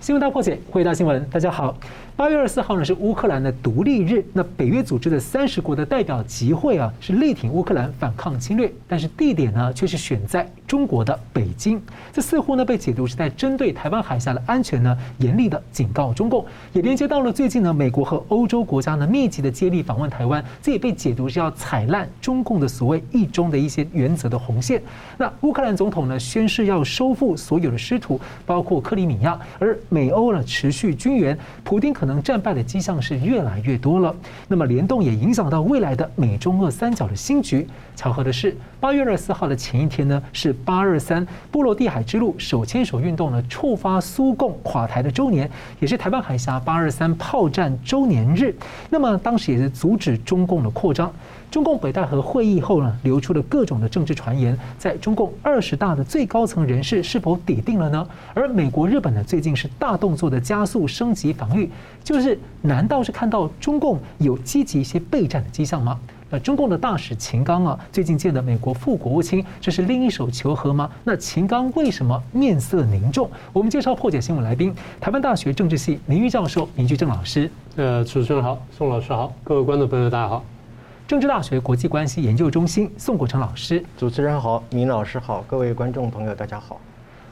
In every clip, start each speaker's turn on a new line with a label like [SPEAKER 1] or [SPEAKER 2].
[SPEAKER 1] 新闻大破解，回答新闻，大家好。八月二十四号呢是乌克兰的独立日，那北约组织的三十国的代表集会啊，是力挺乌克兰反抗侵略，但是地点呢却是选在中国的北京，这似乎呢被解读是在针对台湾海峡的安全呢严厉的警告中共，也连接到了最近呢美国和欧洲国家呢密集的接力访问台湾，这也被解读是要踩烂中共的所谓一中的一些原则的红线。那乌克兰总统呢宣誓要收复所有的失土，包括克里米亚，而美欧呢持续军援，普丁可能。战败的迹象是越来越多了。那么联动也影响到未来的美中俄三角的新局。巧合的是，八月二十四号的前一天呢，是八二三波罗的海之路手牵手运动呢触发苏共垮台的周年，也是台湾海峡八二三炮战周年日。那么当时也是阻止中共的扩张。中共北戴河会议后呢，流出了各种的政治传言，在中共二十大的最高层人士是否底定了呢？而美国、日本呢，最近是大动作的加速升级防御，就是难道是看到中共有积极一些备战的迹象吗？那中共的大使秦刚啊，最近见的美国副国务卿，这是另一手求和吗？那秦刚为什么面色凝重？我们介绍破解新闻来宾，台湾大学政治系名誉教授林居正老师。
[SPEAKER 2] 呃，主持人好，宋老师好，各位观众朋友大家好。
[SPEAKER 1] 政治大学国际关系研究中心宋国成老师，
[SPEAKER 3] 主持人好，明老师好，各位观众朋友大家好。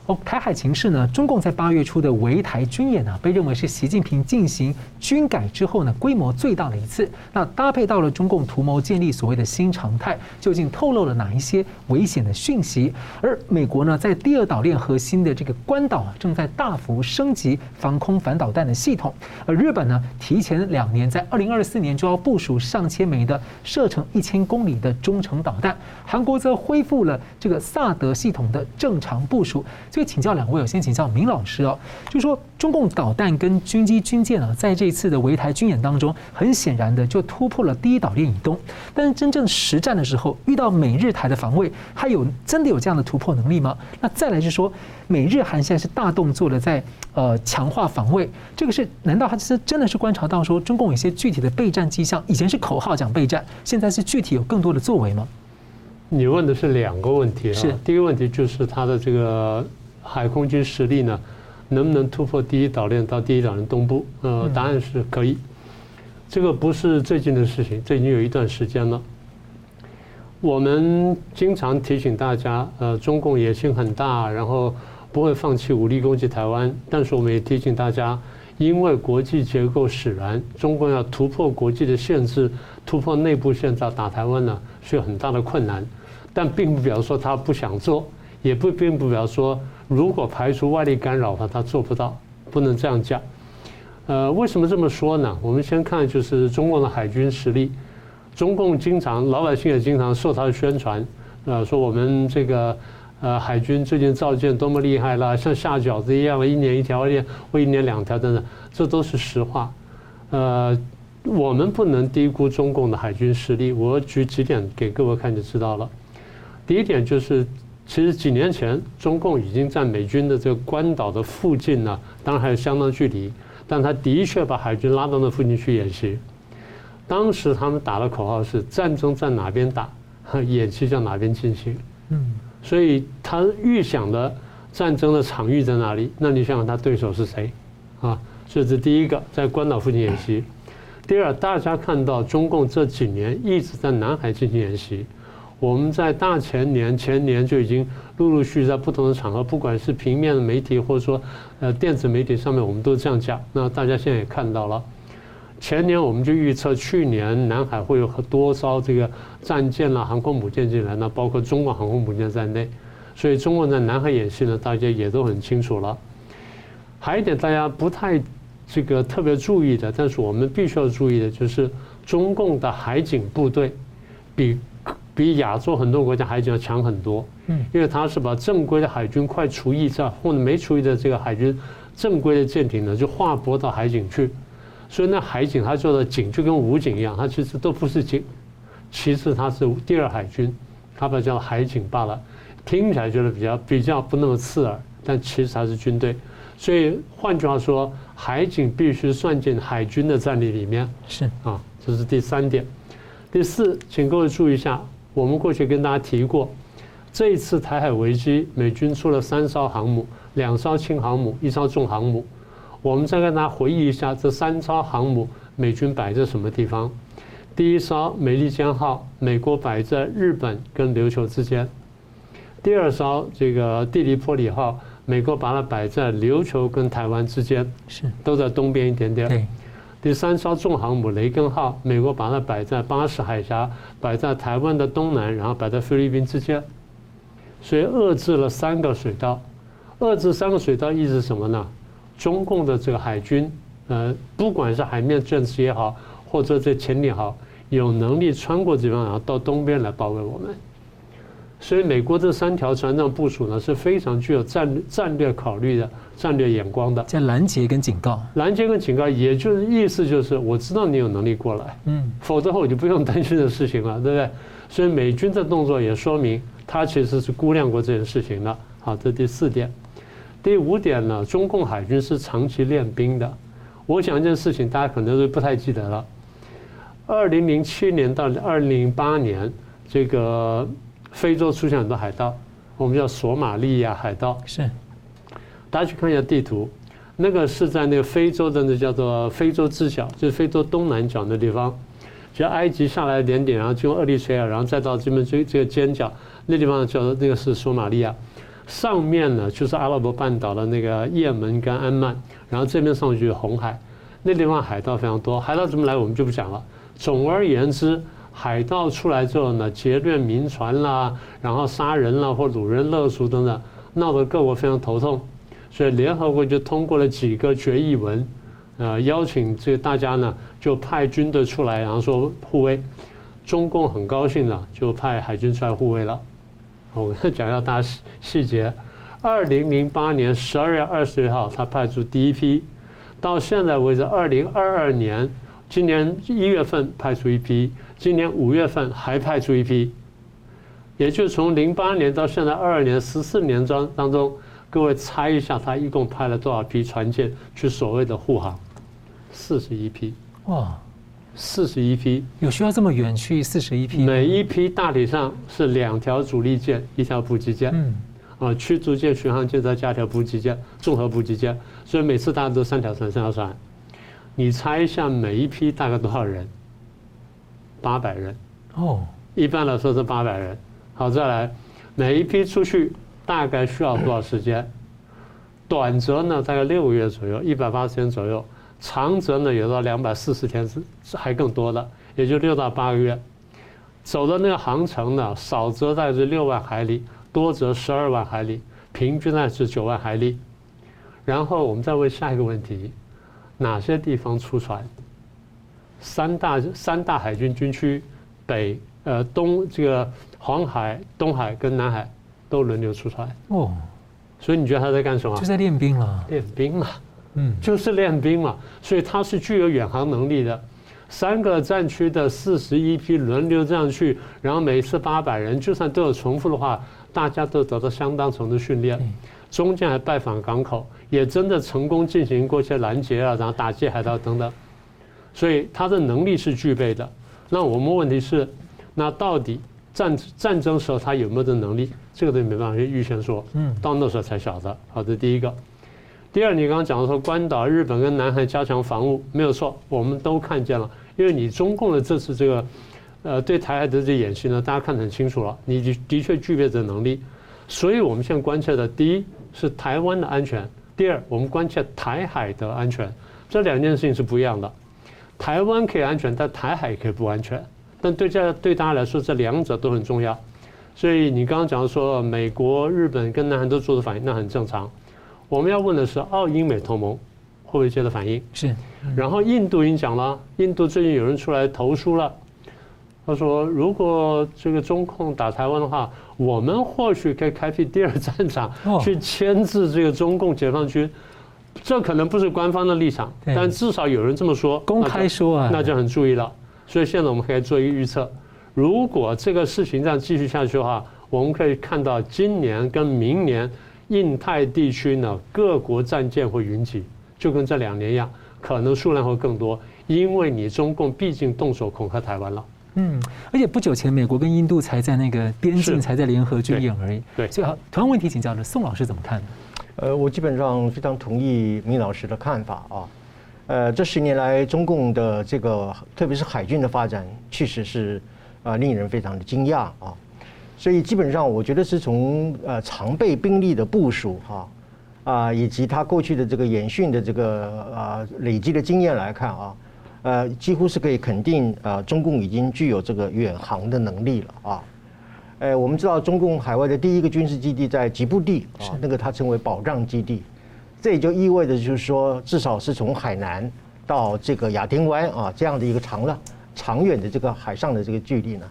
[SPEAKER 1] 哦，台海情势呢？中共在八月初的围台军演呢，被认为是习近平进行军改之后呢，规模最大的一次。那搭配到了中共图谋建立所谓的新常态，究竟透露了哪一些危险的讯息？而美国呢，在第二岛链核心的这个关岛啊，正在大幅升级防空反导弹的系统。而日本呢，提前两年，在二零二四年就要部署上千枚的射程一千公里的中程导弹。韩国则恢复了这个萨德系统的正常部署。所以请教两位，我先请教明老师哦，就是说中共导弹跟军机军舰啊，在这一次的围台军演当中，很显然的就突破了第一岛链以东。但是真正实战的时候，遇到美日台的防卫，它有真的有这样的突破能力吗？那再来就是说，美日韩现在是大动作的在呃强化防卫，这个是难道他是真的是观察到说中共有些具体的备战迹象？以前是口号讲备战，现在是具体有更多的作为吗？
[SPEAKER 2] 你问的是两个问题啊，
[SPEAKER 1] 是
[SPEAKER 2] 第一个问题就是它的这个。海空军实力呢，能不能突破第一岛链到第一岛链东部？呃，答案是可以。这个不是最近的事情，这已经有一段时间了。我们经常提醒大家，呃，中共野心很大，然后不会放弃武力攻击台湾。但是我们也提醒大家，因为国际结构使然，中共要突破国际的限制，突破内部限制打台湾呢，是有很大的困难。但并不表示说他不想做，也不并不表示说。如果排除外力干扰的话，他做不到，不能这样讲。呃，为什么这么说呢？我们先看就是中共的海军实力。中共经常，老百姓也经常受他的宣传，呃，说我们这个呃海军最近造舰多么厉害了，像下饺子一样，一年一条链或一年两条等等，这都是实话。呃，我们不能低估中共的海军实力。我举几点给各位看就知道了。第一点就是。其实几年前，中共已经在美军的这个关岛的附近呢，当然还有相当距离，但他的确把海军拉到那附近去演习。当时他们打的口号是“战争在哪边打，演习在哪边进行”。嗯，所以他预想的战争的场域在哪里？那你想想他对手是谁？啊，这是第一个，在关岛附近演习。第二，大家看到中共这几年一直在南海进行演习。我们在大前年、前年就已经陆陆续续在不同的场合，不管是平面的媒体或者说呃电子媒体上面，我们都这样讲。那大家现在也看到了，前年我们就预测去年南海会有多艘这个战舰啦、航空母舰进来，那包括中国航空母舰在内。所以中国在南海演习呢，大家也都很清楚了。还有一点大家不太这个特别注意的，但是我们必须要注意的就是中共的海警部队比。比亚洲很多国家海警要强很多，嗯，因为他是把正规的海军快除役在或者没除役的这个海军正规的舰艇呢，就划拨到海警去，所以那海警他做的警就跟武警一样，他其实都不是警，其实他是第二海军，他把叫海警罢了，听起来觉得比较比较不那么刺耳，但其实他是军队，所以换句话说，海警必须算进海军的战力里面，是。啊，这是第三点，第四，请各位注意一下。我们过去跟大家提过，这一次台海危机，美军出了三艘航母，两艘轻航母，一艘重航母。我们再跟大家回忆一下这三艘航母美军摆在什么地方。第一艘美利坚号，美国摆在日本跟琉球之间；第二艘这个蒂利波里号，美国把它摆在琉球跟台湾之间，
[SPEAKER 1] 是
[SPEAKER 2] 都在东边一点
[SPEAKER 1] 点。
[SPEAKER 2] 第三艘重航母雷根号，美国把它摆在巴士海峡，摆在台湾的东南，然后摆在菲律宾之间，所以遏制了三个水道。遏制三个水道意思是什么呢？中共的这个海军，呃，不管是海面舰只也好，或者这潜艇好，有能力穿过这地方，然后到东边来包围我们。所以美国这三条船上部署呢，是非常具有战战略考虑的。战略眼光的，
[SPEAKER 1] 在拦截跟警告，
[SPEAKER 2] 拦截跟警告，也就是意思就是我知道你有能力过来，嗯，否则我就不用担心的事情了，对不对？所以美军的动作也说明他其实是估量过这件事情的。好，这第四点，第五点呢，中共海军是长期练兵的。我想一件事情，大家可能都不太记得了。二零零七年到二零零八年，这个非洲出现很多海盗，我们叫索马利亚海盗，
[SPEAKER 1] 是。
[SPEAKER 2] 大家去看一下地图，那个是在那个非洲的那叫做非洲之角，就是非洲东南角的地方，就埃及下来一点点，然后经过厄立垂亚，然后再到这边这这个尖角，那地方叫做那个是索马利亚，上面呢就是阿拉伯半岛的那个也门跟安曼，然后这边上去就是红海，那地方海盗非常多，海盗怎么来我们就不讲了。总而言之，海盗出来之后呢，劫掠民船啦，然后杀人啦或掳人勒赎等等，闹得各国非常头痛。所以联合国就通过了几个决议文，呃，邀请这大家呢就派军队出来，然后说护卫。中共很高兴的就派海军出来护卫了。我讲一下大细细节。二零零八年十二月二十一号，他派出第一批，到现在为止，二零二二年今年一月份派出一批，今年五月份还派出一批，也就从零八年到现在二二年十四年当当中。各位猜一下，他一共派了多少批船舰去所谓的护航？四十一批。哇，四十一批，
[SPEAKER 1] 有需要这么远去四十一批？
[SPEAKER 2] 每一批大体上是两条主力舰，一条补给舰。嗯。啊，驱逐舰、巡航舰再加条补给舰，综合补给舰。所以每次大家都三条船，三条船。你猜一下，每一批大概多少人？八百人。哦。一般来说是八百人。好，再来，每一批出去。大概需要多少时间？短则呢，大概六个月左右，一百八十天左右；长则呢，有到两百四十天是还更多的，也就六到八个月。走的那个航程呢，少则大概是六万海里，多则十二万海里，平均呢是九万海里。然后我们再问下一个问题：哪些地方出船？三大三大海军军区，北呃东这个黄海、东海跟南海。都轮流出船哦，所以你觉得他在干什么？
[SPEAKER 1] 就在练兵了。
[SPEAKER 2] 练兵嘛，嗯，就是练兵嘛。所以他是具有远航能力的。三个战区的四十一批轮流这样去，然后每次八百人，就算都有重复的话，大家都得到相当程度训练。中间还拜访港口，也真的成功进行过一些拦截啊，然后打击海盗等等。所以他的能力是具备的。那我们问题是，那到底战战争时候他有没有这能力？这个东西没办法预先说，嗯，到那时候才晓得。好，这第一个。第二，你刚刚讲的说关岛、日本跟南海加强防务，没有错，我们都看见了。因为你中共的这次这个，呃，对台海的这演习呢，大家看得很清楚了，你的的确具备这能力。所以我们现在关切的，第一是台湾的安全，第二我们关切台海的安全，这两件事情是不一样的。台湾可以安全，但台海可以不安全。但对这对大家来说，这两者都很重要。所以你刚刚讲说美国、日本跟南韩都做的反应，那很正常。我们要问的是，澳英美同盟会不会接着反应？
[SPEAKER 1] 是。
[SPEAKER 2] 然后印度已经讲了，印度最近有人出来投书了，他说如果这个中共打台湾的话，我们或许可以开辟第二战场，去牵制这个中共解放军。这可能不是官方的立场，但至少有人这么说，
[SPEAKER 1] 公开说啊，
[SPEAKER 2] 那就很注意了。所以现在我们可以做一个预测。如果这个事情这样继续下去的话，我们可以看到今年跟明年印太地区呢，各国战舰会云集，就跟这两年一样，可能数量会更多，因为你中共毕竟动手恐吓台湾了。
[SPEAKER 1] 嗯，而且不久前美国跟印度才在那个边境才在联合军演而已。
[SPEAKER 2] 对，
[SPEAKER 1] 所以好，同样问题请教呢宋老师怎么看？
[SPEAKER 3] 呃，我基本上非常同意明老师的看法啊。呃，这十年来中共的这个，特别是海军的发展，确实是啊令人非常的惊讶啊。所以基本上，我觉得是从呃常备兵力的部署哈啊，以及他过去的这个演训的这个啊累积的经验来看啊，呃，几乎是可以肯定啊，中共已经具有这个远航的能力了啊。哎，我们知道中共海外的第一个军事基地在吉布地啊，那个它称为保障基地，这也就意味着就是说，至少是从海南到这个亚丁湾啊这样的一个长了长远的这个海上的这个距离呢，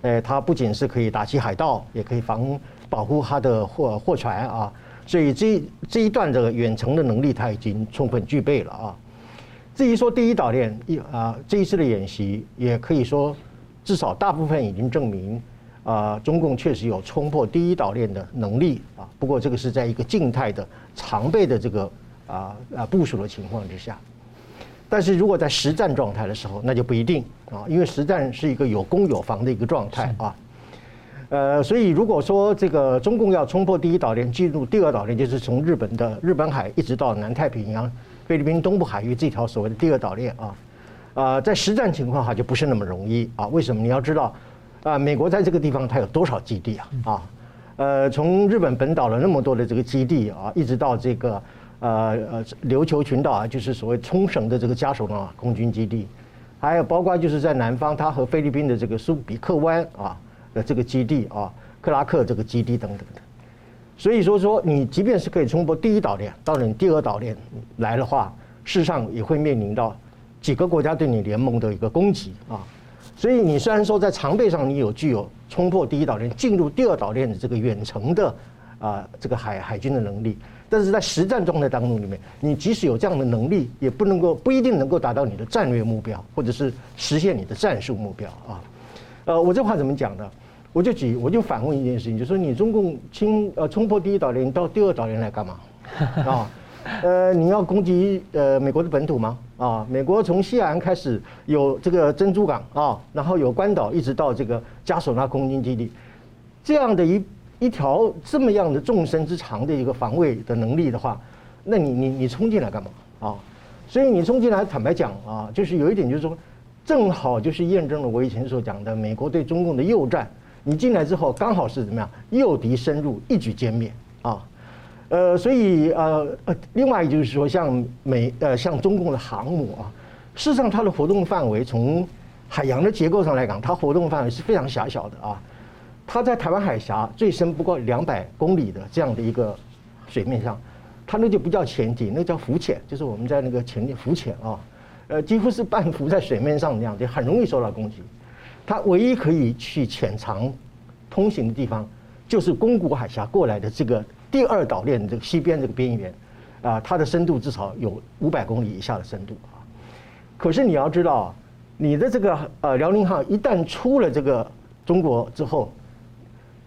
[SPEAKER 3] 哎，它不仅是可以打击海盗，也可以防保护它的货货船啊，所以这这一段的远程的能力它已经充分具备了啊。至于说第一岛链一啊这一次的演习，也可以说至少大部分已经证明。啊，中共确实有冲破第一岛链的能力啊，不过这个是在一个静态的常备的这个啊啊部署的情况之下，但是如果在实战状态的时候，那就不一定啊，因为实战是一个有攻有防的一个状态啊。呃，所以如果说这个中共要冲破第一岛链，进入第二岛链，就是从日本的日本海一直到南太平洋、菲律宾东部海域这条所谓的第二岛链啊，啊，在实战情况下就不是那么容易啊。为什么？你要知道。啊，美国在这个地方它有多少基地啊？啊，呃，从日本本岛的那么多的这个基地啊，一直到这个呃呃琉球群岛啊，就是所谓冲绳的这个加手纳空军基地，还有包括就是在南方，它和菲律宾的这个苏比克湾啊的这个基地啊，克拉克这个基地等等的。所以说说你即便是可以冲破第一岛链，到了你第二岛链来的话，事实上也会面临到几个国家对你联盟的一个攻击啊。所以你虽然说在常备上你有具有冲破第一岛链进入第二岛链的这个远程的啊这个海海军的能力，但是在实战状态当中里面，你即使有这样的能力，也不能够不一定能够达到你的战略目标，或者是实现你的战术目标啊。呃，我这话怎么讲呢？我就举我就反问一件事情，就是说你中共侵呃冲破第一岛链到第二岛链来干嘛啊？呃，你要攻击呃美国的本土吗？啊，美国从西海岸开始有这个珍珠港啊，然后有关岛，一直到这个嘉手纳空军基地，这样的一一条这么样的纵深之长的一个防卫的能力的话，那你你你冲进来干嘛啊？所以你冲进来，坦白讲啊，就是有一点就是说，正好就是验证了我以前所讲的美国对中共的诱战，你进来之后刚好是怎么样，诱敌深入，一举歼灭啊。呃，所以呃呃，另外就是说，像美呃像中共的航母啊，事实上它的活动范围从海洋的结构上来讲，它活动范围是非常狭小的啊。它在台湾海峡最深不过两百公里的这样的一个水面上，它那就不叫潜艇，那叫浮潜，就是我们在那个潜艇浮潜啊，呃，几乎是半浮在水面上那样，就很容易受到攻击。它唯一可以去潜藏通行的地方，就是宫古海峡过来的这个。第二岛链这个西边这个边缘，啊，它的深度至少有五百公里以下的深度啊。可是你要知道，你的这个呃辽宁号一旦出了这个中国之后，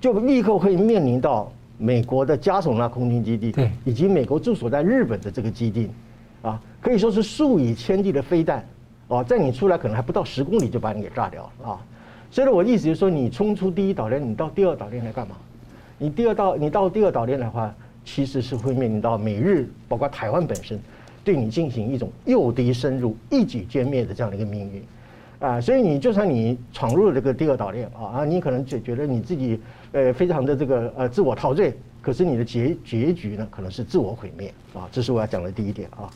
[SPEAKER 3] 就立刻会面临到美国的加索纳空军基地，以及美国驻守在日本的这个基地，啊，可以说是数以千计的飞弹，啊，在你出来可能还不到十公里就把你给炸掉了啊。所以我的意思就是说，你冲出第一岛链，你到第二岛链来干嘛？你第二道，你到第二岛链的话，其实是会面临到美日，包括台湾本身，对你进行一种诱敌深入、一举歼灭的这样的一个命运，啊，所以你就算你闯入了这个第二岛链啊啊，你可能就觉得你自己呃非常的这个呃自我陶醉，可是你的结结局呢，可能是自我毁灭啊，这是我要讲的第一点啊。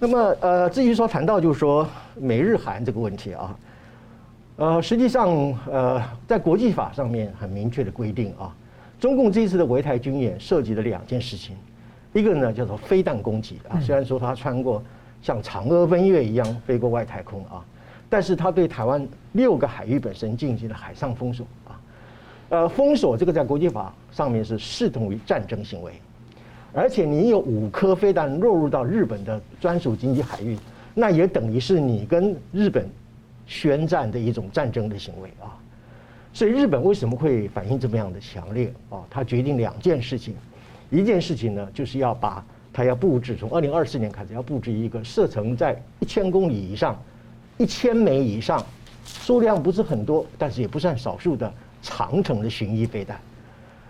[SPEAKER 3] 那么呃，至于说谈到就是说美日韩这个问题啊，呃，实际上呃，在国际法上面很明确的规定啊。中共这一次的围台军演涉及了两件事情，一个呢叫做飞弹攻击啊，虽然说它穿过像嫦娥奔月一样飞过外太空啊，但是它对台湾六个海域本身进行了海上封锁啊，呃，封锁这个在国际法上面是视同于战争行为，而且你有五颗飞弹落入到日本的专属经济海域，那也等于是你跟日本宣战的一种战争的行为啊。所以日本为什么会反应这么样的强烈啊？他决定两件事情，一件事情呢，就是要把他要布置，从二零二四年开始要布置一个射程在一千公里以上、一千枚以上，数量不是很多，但是也不算少数的长程的巡弋飞弹。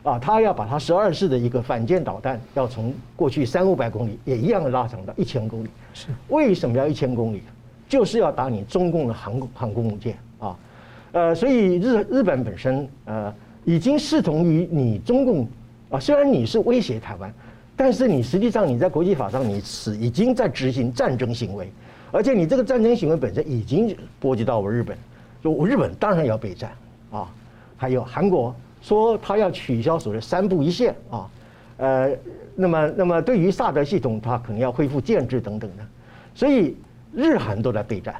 [SPEAKER 3] 啊，他要把他十二式的一个反舰导弹，要从过去三五百公里也一样的拉长到一千公里。是为什么要一千公里？就是要打你中共的航空航空母舰啊。呃，所以日日本本身呃已经视同于你中共啊，虽然你是威胁台湾，但是你实际上你在国际法上你是已经在执行战争行为，而且你这个战争行为本身已经波及到我日本，就我日本当然要备战啊。还有韩国。说他要取消所谓三不一线啊，呃，那么那么对于萨德系统，他可能要恢复建制等等的，所以日韩都在备战，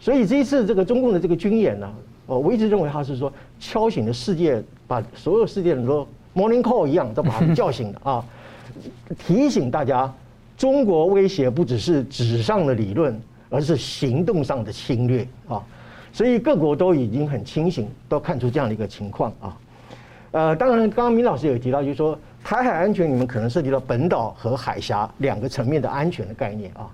[SPEAKER 3] 所以这一次这个中共的这个军演呢，我一直认为他是说敲醒了世界，把所有世界人都 morning call 一样都把他们叫醒了啊，提醒大家，中国威胁不只是纸上的理论，而是行动上的侵略啊。所以各国都已经很清醒，都看出这样的一个情况啊。呃，当然，刚刚明老师也提到，就是说台海安全，你们可能涉及到本岛和海峡两个层面的安全的概念啊。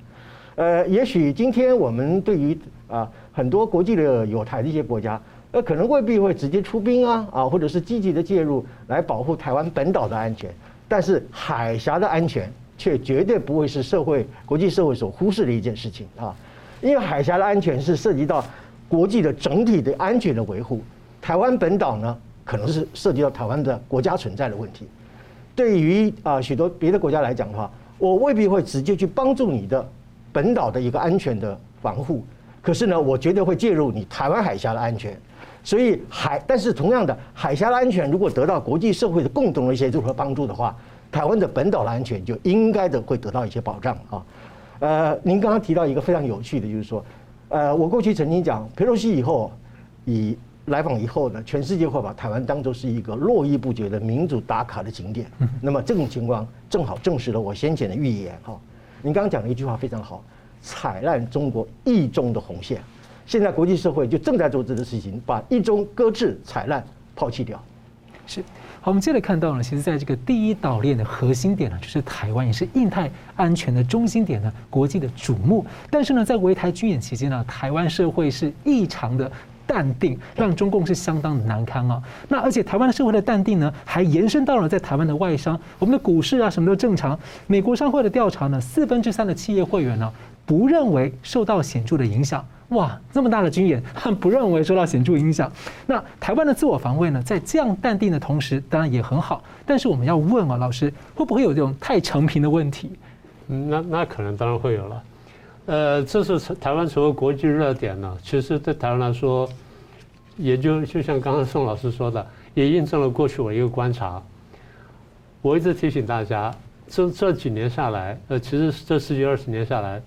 [SPEAKER 3] 呃，也许今天我们对于啊很多国际的友台的一些国家，呃，可能未必会直接出兵啊啊，或者是积极的介入来保护台湾本岛的安全，但是海峡的安全却绝对不会是社会国际社会所忽视的一件事情啊，因为海峡的安全是涉及到。国际的整体的安全的维护，台湾本岛呢，可能是涉及到台湾的国家存在的问题。对于啊许多别的国家来讲的话，我未必会直接去帮助你的本岛的一个安全的防护，可是呢，我绝对会介入你台湾海峡的安全。所以海，但是同样的海峡的安全，如果得到国际社会的共同的协助和帮助的话，台湾的本岛的安全就应该的会得到一些保障啊。呃，您刚刚提到一个非常有趣的，就是说。呃，我过去曾经讲，佩洛西以后，以来访以后呢，全世界会把台湾当作是一个络绎不绝的民主打卡的景点。那么这种情况正好证实了我先前的预言哈。您刚刚讲的一句话非常好，踩烂中国一中的红线。现在国际社会就正在做这个事情，把一中搁置、踩烂、抛弃掉。
[SPEAKER 1] 是。好，我们接着看到呢，其实在这个第一岛链的核心点呢，就是台湾，也是印太安全的中心点呢，国际的瞩目。但是呢，在围台军演期间呢，台湾社会是异常的淡定，让中共是相当的难堪啊。那而且台湾的社会的淡定呢，还延伸到了在台湾的外商，我们的股市啊什么都正常。美国商会的调查呢，四分之三的企业会员呢，不认为受到显著的影响。哇，这么大的军演，不认为受到显著影响。那台湾的自我防卫呢，在这样淡定的同时，当然也很好。但是我们要问啊，老师会不会有这种太成平的问题？
[SPEAKER 2] 嗯那那可能当然会有了。呃，这是台湾所谓国际热点呢。其实对台湾来说，也就就像刚刚宋老师说的，也印证了过去我一个观察。我一直提醒大家，这这几年下来，呃，其实这十几二十年下来。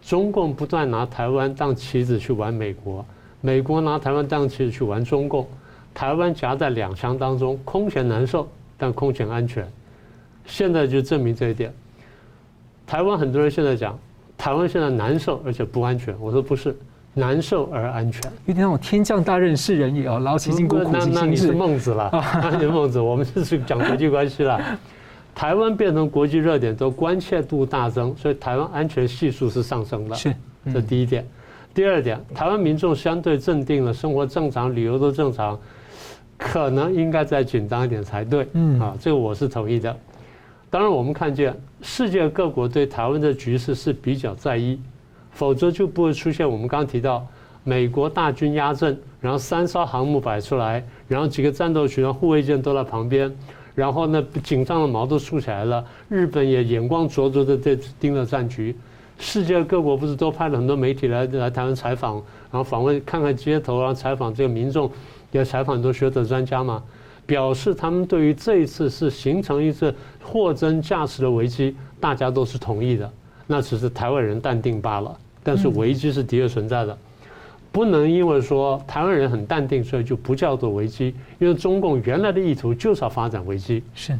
[SPEAKER 2] 中共不断拿台湾当棋子去玩美国，美国拿台湾当棋子去玩中共，台湾夹在两强当中，空前难受，但空前安全。现在就证明这一点。台湾很多人现在讲，台湾现在难受而且不安全，我说不是，难受而安全。
[SPEAKER 1] 有点那种天降大任是人也哦，劳其筋骨，苦其心志。
[SPEAKER 2] 那那你是孟子了，那你是孟子，我们这是讲国际关系了。台湾变成国际热点，都关切度大增，所以台湾安全系数是上升的。
[SPEAKER 1] 是，
[SPEAKER 2] 这第一点。第二点，台湾民众相对镇定了，生活正常，旅游都正常，可能应该再紧张一点才对。嗯，啊，这个我是同意的。当然，我们看见世界各国对台湾的局势是比较在意，否则就不会出现我们刚刚提到美国大军压阵，然后三艘航母摆出来，然后几个战斗群、护卫舰都在旁边。然后呢，紧张的毛都竖起来了。日本也眼光灼灼的在盯着战局。世界各国不是都派了很多媒体来来台湾采访，然后访问看看街头，然后采访这个民众，也采访很多学者专家嘛，表示他们对于这一次是形成一次货真价实的危机，大家都是同意的。那只是台湾人淡定罢了，但是危机是的确存在的。不能因为说台湾人很淡定，所以就不叫做危机。因为中共原来的意图就是要发展危机。
[SPEAKER 1] 是，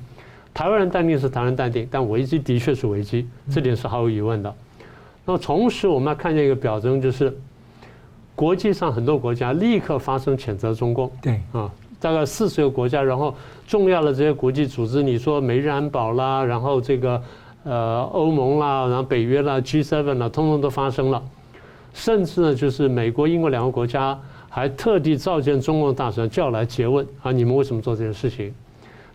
[SPEAKER 2] 台湾人淡定是台湾人淡定，但危机的确是危机，这点是毫无疑问的。那么同时我们要看见一个表征，就是国际上很多国家立刻发生谴责中共。
[SPEAKER 1] 对
[SPEAKER 2] 啊，大概四十个国家，然后重要的这些国际组织，你说美日安保啦，然后这个呃欧盟啦，然后北约啦，G7 啦，通通都发生了。甚至呢，就是美国、英国两个国家还特地召见中共大使，叫来诘问啊，你们为什么做这件事情？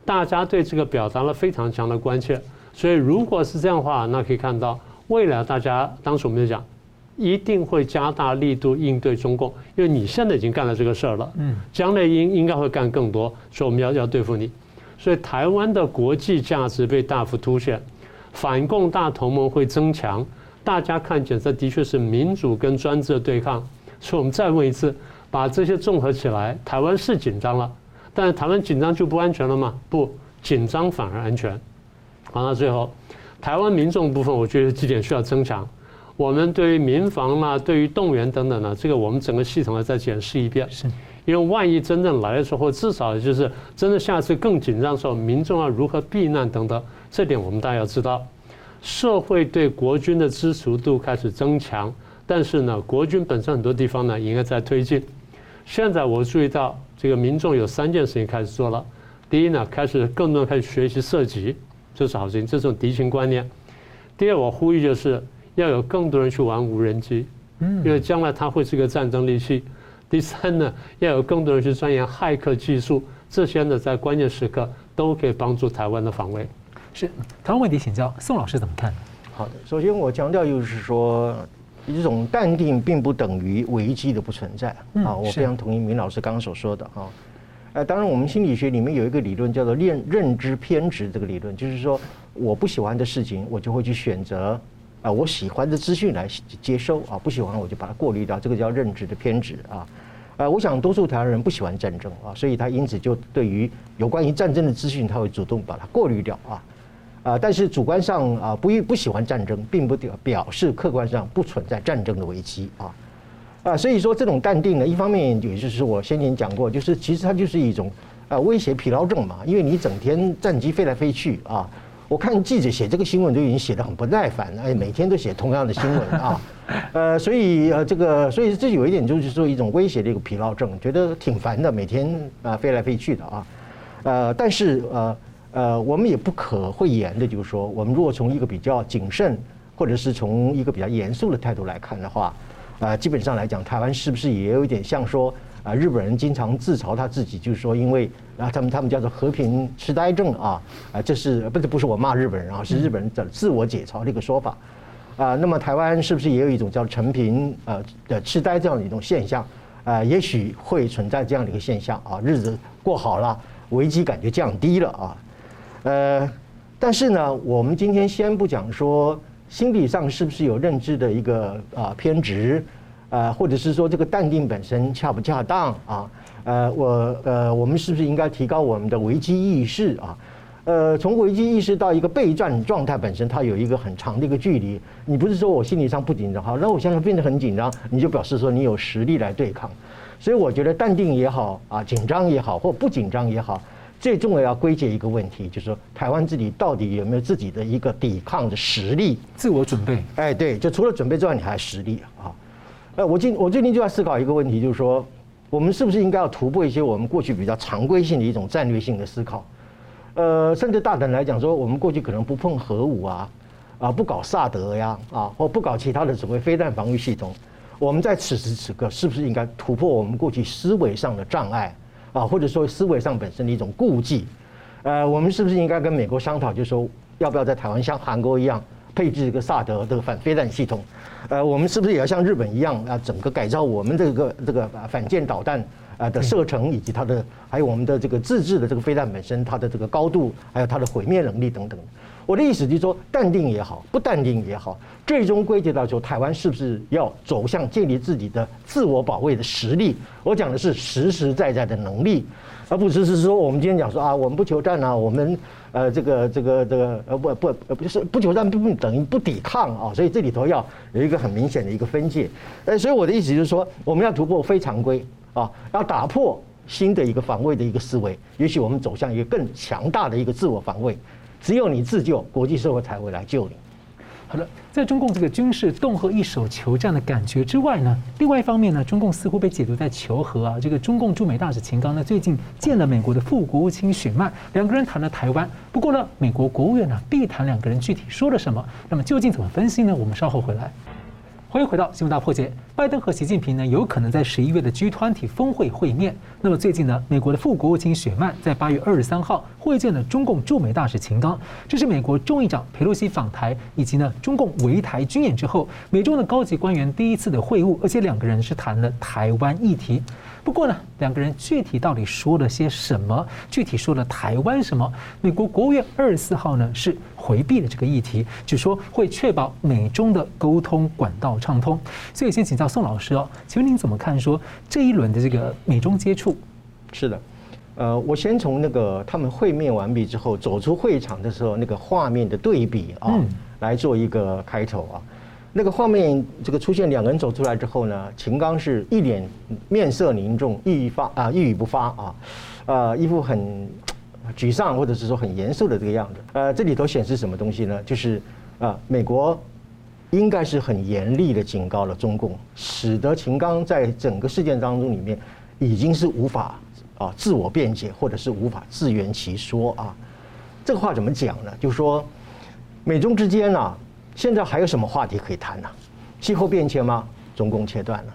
[SPEAKER 2] 大家对这个表达了非常强的关切。所以如果是这样的话，那可以看到未来大家当时我们就讲，一定会加大力度应对中共，因为你现在已经干了这个事儿了，嗯，将来应应该会干更多，所以我们要要对付你。所以台湾的国际价值被大幅凸显，反共大同盟会增强，大家看见这的确是民主跟专制的对抗。所以我们再问一次，把这些综合起来，台湾是紧张了，但是台湾紧张就不安全了吗？不，紧张反而安全。好，那最后，台湾民众部分，我觉得几点需要增强。我们对于民防啦，对于动员等等呢，这个我们整个系统要再检视一遍。是。因为万一真正来的时候，至少就是真的下次更紧张的时候，民众要如何避难等等，这点我们大家要知道。社会对国军的支持度开始增强，但是呢，国军本身很多地方呢应该在推进。现在我注意到这个民众有三件事情开始做了。第一呢，开始更多人开始学习射击，这是好事情，这种敌情观念。第二，我呼吁就是要有更多人去玩无人机，嗯因为将来它会是一个战争利器。第三呢，要有更多人去钻研骇客技术，这些呢在关键时刻都可以帮助台湾的防卫。
[SPEAKER 1] 是，台湾问题请教宋老师怎么看？
[SPEAKER 3] 好的，首先我强调就是说，一种淡定并不等于危机的不存在啊，我非常同意明老师刚刚所说的啊。呃，当然我们心理学里面有一个理论叫做认认知偏执这个理论，就是说我不喜欢的事情，我就会去选择。啊，我喜欢的资讯来接收啊，不喜欢我就把它过滤掉，这个叫认知的偏执啊。呃，我想多数台湾人不喜欢战争啊，所以他因此就对于有关于战争的资讯，他会主动把它过滤掉啊。啊，但是主观上啊不不喜欢战争，并不表表示客观上不存在战争的危机啊。啊，所以说这种淡定呢，一方面也就是我先前讲过，就是其实它就是一种啊威胁疲劳症嘛，因为你整天战机飞来飞去啊。我看记者写这个新闻都已经写得很不耐烦了，哎，每天都写同样的新闻啊，呃，所以呃，这个，所以这有一点就是说一种威胁的一个疲劳症，觉得挺烦的，每天啊飞来飞去的啊，呃，但是呃呃，我们也不可讳言的，就是说，我们如果从一个比较谨慎，或者是从一个比较严肃的态度来看的话，啊，基本上来讲，台湾是不是也有一点像说？啊，日本人经常自嘲他自己，就是说，因为啊，他们他们叫做和平痴呆症啊，啊，这是不是不是我骂日本人啊，是日本人的自我解嘲的一个说法啊。那么台湾是不是也有一种叫陈平呃的痴呆这样的一种现象啊？也许会存在这样的一个现象啊，日子过好了，危机感觉降低了啊。呃，但是呢，我们今天先不讲说心理上是不是有认知的一个啊偏执。呃，或者是说这个淡定本身恰不恰当啊？呃，我呃，我们是不是应该提高我们的危机意识啊？呃，从危机意识到一个备战状态本身，它有一个很长的一个距离。你不是说我心理上不紧张，好，那我现在变得很紧张，你就表示说你有实力来对抗。所以我觉得淡定也好啊，紧张也好，或不紧张也好，最重要要归结一个问题，就是说台湾自己到底有没有自己的一个抵抗的实力？
[SPEAKER 1] 自我准备。
[SPEAKER 3] 哎，对，就除了准备之外，你还实力啊？呃，我今我最近就在思考一个问题，就是说，我们是不是应该要突破一些我们过去比较常规性的一种战略性的思考？呃，甚至大胆来讲说，我们过去可能不碰核武啊，啊，不搞萨德呀，啊，或不搞其他的所谓飞弹防御系统。我们在此时此刻，是不是应该突破我们过去思维上的障碍啊，或者说思维上本身的一种顾忌？呃，我们是不是应该跟美国商讨，就是说，要不要在台湾像韩国一样配置一个萨德这个反飞弹系统？呃，我们是不是也要像日本一样啊，整个改造我们这个这个反舰导弹啊的射程，以及它的还有我们的这个自制的这个飞弹本身，它的这个高度，还有它的毁灭能力等等。我的意思就是说，淡定也好，不淡定也好，最终归结到说，台湾是不是要走向建立自己的自我保卫的实力？我讲的是实实在在的能力，而不只是说我们今天讲说啊，我们不求战啊，我们。呃，这个这个这个呃不不呃不是不求战不等于不抵抗啊，所以这里头要有一个很明显的一个分界。呃，所以我的意思就是说，我们要突破非常规啊，要打破新的一个防卫的一个思维，也许我们走向一个更强大的一个自我防卫。只有你自救，国际社会才会来救你。
[SPEAKER 1] 好了，在中共这个军事动和一手求战的感觉之外呢，另外一方面呢，中共似乎被解读在求和啊。这个中共驻美大使秦刚呢，最近见了美国的副国务卿许曼，两个人谈了台湾。不过呢，美国国务院呢避谈两个人具体说了什么。那么究竟怎么分析呢？我们稍后回来。欢迎回到新闻大破解。拜登和习近平呢，有可能在十一月的 G20 峰会会面。那么最近呢，美国的副国务卿雪曼在八月二十三号会见了中共驻美大使秦刚。这是美国众议长佩洛西访台以及呢中共围台军演之后，美中的高级官员第一次的会晤，而且两个人是谈了台湾议题。不过呢，两个人具体到底说了些什么？具体说了台湾什么？美国国务院二十四号呢是回避了这个议题，只说会确保美中的沟通管道畅通。所以先请教宋老师哦，请问您怎么看说这一轮的这个美中接触？
[SPEAKER 3] 是的，呃，我先从那个他们会面完毕之后走出会场的时候那个画面的对比啊，来做一个开头啊。那个画面，这个出现两个人走出来之后呢，秦刚是一脸面色凝重，一发啊一语不发啊，呃，一副很沮丧或者是说很严肃的这个样子。呃，这里头显示什么东西呢？就是啊，美国应该是很严厉的警告了中共，使得秦刚在整个事件当中里面已经是无法啊自我辩解，或者是无法自圆其说啊。这个话怎么讲呢？就是说美中之间呢。现在还有什么话题可以谈呢？气候变迁吗？中共切断了。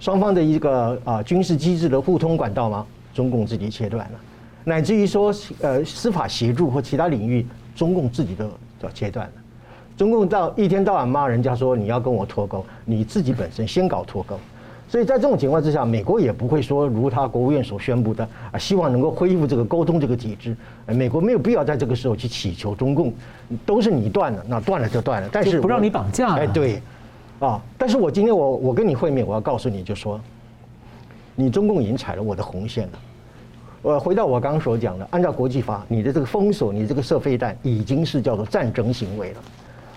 [SPEAKER 3] 双方的一个啊军事机制的互通管道吗？中共自己切断了。乃至于说呃司法协助或其他领域，中共自己都都切断。中共到一天到晚骂人家说，你要跟我脱钩，你自己本身先搞脱钩。所以在这种情况之下，美国也不会说如他国务院所宣布的啊，希望能够恢复这个沟通这个体制。美国没有必要在这个时候去祈求中共，都是你断了，那断了就断了。但是
[SPEAKER 1] 不让你绑架。
[SPEAKER 3] 哎，对，啊，但是我今天我我跟你会面，我要告诉你就说，你中共已经踩了我的红线了。呃回到我刚刚所讲的，按照国际法，你的这个封锁，你这个射飞弹已经是叫做战争行为了。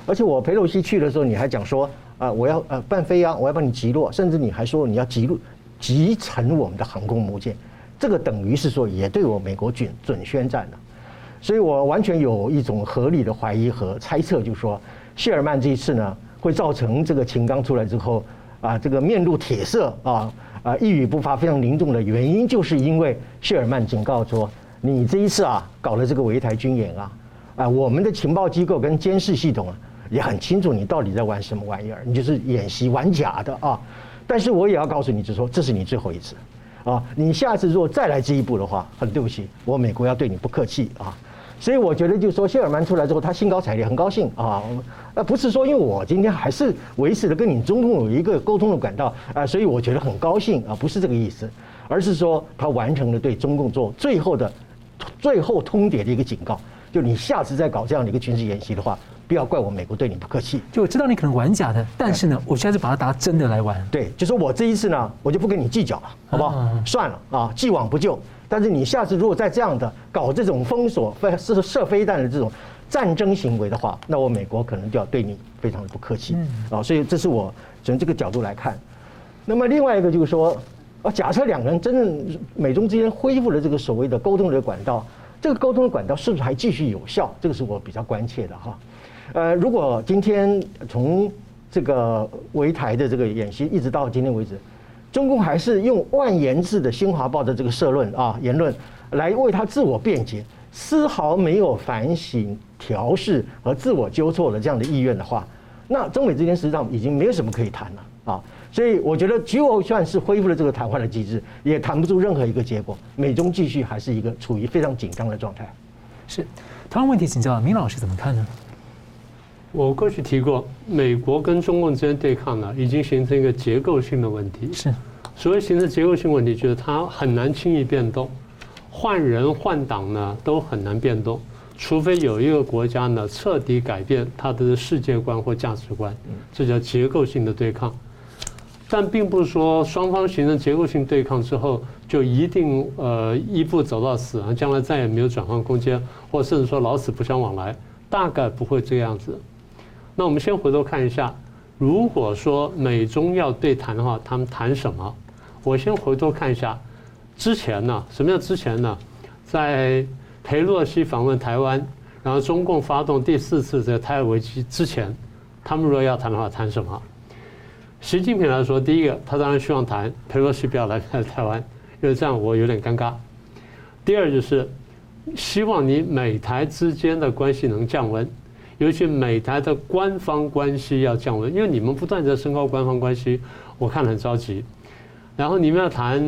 [SPEAKER 3] 而且我裴洛西去的时候，你还讲说。啊，我要呃半飞啊，我要把你击落，甚至你还说你要击落击沉我们的航空母舰，这个等于是说也对我美国准准宣战了，所以我完全有一种合理的怀疑和猜测，就是说谢尔曼这一次呢，会造成这个秦刚出来之后啊，这个面露铁色啊啊一语不发，非常凝重的原因，就是因为谢尔曼警告说，你这一次啊搞了这个围台军演啊啊，我们的情报机构跟监视系统啊。也很清楚你到底在玩什么玩意儿，你就是演习玩假的啊！但是我也要告诉你，就是说这是你最后一次，啊，你下次如果再来这一步的话，很对不起，我美国要对你不客气啊！所以我觉得就是说，谢尔曼出来之后，他兴高采烈，很高兴啊！呃，不是说因为我今天还是维持了跟你中共有一个沟通的管道啊，所以我觉得很高兴啊，不是这个意思，而是说他完成了对中共做最后的最后通牒的一个警告，就你下次再搞这样的一个军事演习的话。不要怪我，美国对你不客气。
[SPEAKER 1] 就我知道你可能玩假的，但是呢，我现在就把它当真的来玩。
[SPEAKER 3] 对，就说我这一次呢，我就不跟你计较了，好不好？算了啊，既往不咎。但是你下次如果再这样的搞这种封锁、射射飞弹的这种战争行为的话，那我美国可能就要对你非常的不客气嗯啊。所以这是我从这个角度来看。那么另外一个就是说，啊，假设两个人真正美中之间恢复了这个所谓的沟通的管道，这个沟通的管道是不是还继续有效？这个是我比较关切的哈。呃，如果今天从这个围台的这个演习一直到今天为止，中共还是用万言字的《新华报》的这个社论啊言论来为他自我辩解，丝毫没有反省、调试和自我纠错的这样的意愿的话，那中美之间实际上已经没有什么可以谈了啊。所以我觉得，就算是恢复了这个谈话的机制，也谈不出任何一个结果。美中继续还是一个处于非常紧张的状态。
[SPEAKER 1] 是，同样问题请教明老师怎么看呢？
[SPEAKER 2] 我过去提过，美国跟中共之间对抗呢，已经形成一个结构性的问题。
[SPEAKER 1] 是，
[SPEAKER 2] 所谓形成结构性问题，就是它很难轻易变动，换人换党呢都很难变动，除非有一个国家呢彻底改变它的世界观或价值观，这叫结构性的对抗。但并不是说双方形成结构性对抗之后就一定呃一步走到死啊，将来再也没有转换空间，或甚至说老死不相往来，大概不会这样子。那我们先回头看一下，如果说美中要对谈的话，他们谈什么？我先回头看一下，之前呢，什么叫之前呢？在裴洛西访问台湾，然后中共发动第四次这个台海危机之前，他们如果要谈的话，谈什么？习近平来说，第一个，他当然希望谈裴洛西不要 来台湾，因为这样我有点尴尬。第二就是希望你美台之间的关系能降温。尤其美台的官方关系要降温，因为你们不断在升高官方关系，我看很着急。然后你们要谈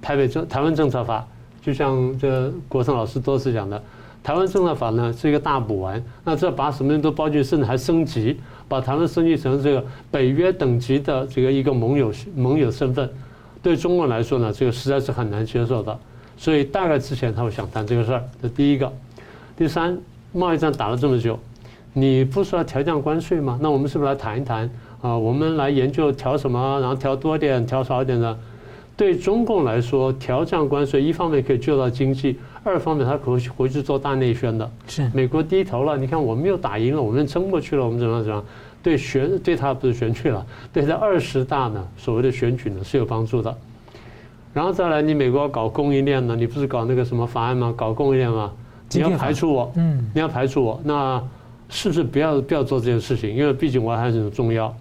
[SPEAKER 2] 台北政台湾政策法，就像这国成老师多次讲的，台湾政策法呢是一个大补丸，那这把什么人都包进去，甚至还升级，把台湾升级成这个北约等级的这个一个盟友盟友身份，对中国来说呢，这个实在是很难接受的。所以大概之前他会想谈这个事儿，这第一个。第三，贸易战打了这么久，你不是要调降关税吗？那我们是不是来谈一谈啊？我们来研究调什么，然后调多点，调少点呢。对中共来说，调降关税一方面可以救到经济，二方面他可以回去做大内宣的。
[SPEAKER 1] 是
[SPEAKER 2] 美国低头了，你看我们又打赢了，我们撑过去了，我们怎么样怎么样？对选对他不是选举了，对他二十大呢，所谓的选举呢是有帮助的。然后再来，你美国搞供应链呢？你不是搞那个什么法案吗？搞供应链吗？你要排除我，嗯，你要排除我，那是不是不要不要做这件事情？因为毕竟我还是很重要。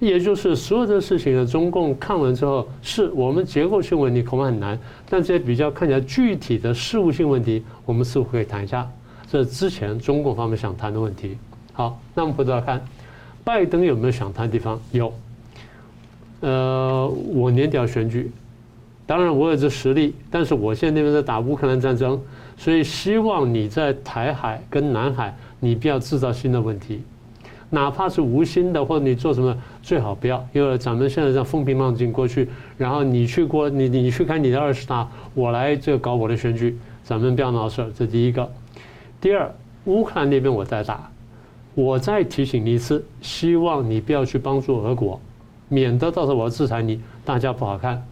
[SPEAKER 2] 也就是所有的事情呢，中共看完之后，是我们结构性问题恐怕很难，但这些比较看起来具体的事务性问题，我们似乎可以谈一下。这之前中共方面想谈的问题。好，那我们回头看，拜登有没有想谈的地方？有。呃，我年底要选举。当然，我有这实力，但是我现在那边在打乌克兰战争，所以希望你在台海跟南海，你不要制造新的问题，哪怕是无心的，或者你做什么，最好不要，因为咱们现在这样风平浪静过去，然后你去过，你你去看你的二十大，我来这搞我的选举，咱们不要闹事儿，这第一个。第二，乌克兰那边我在打，我再提醒你一次，希望你不要去帮助俄国，免得到时候我要制裁你，大家不好看。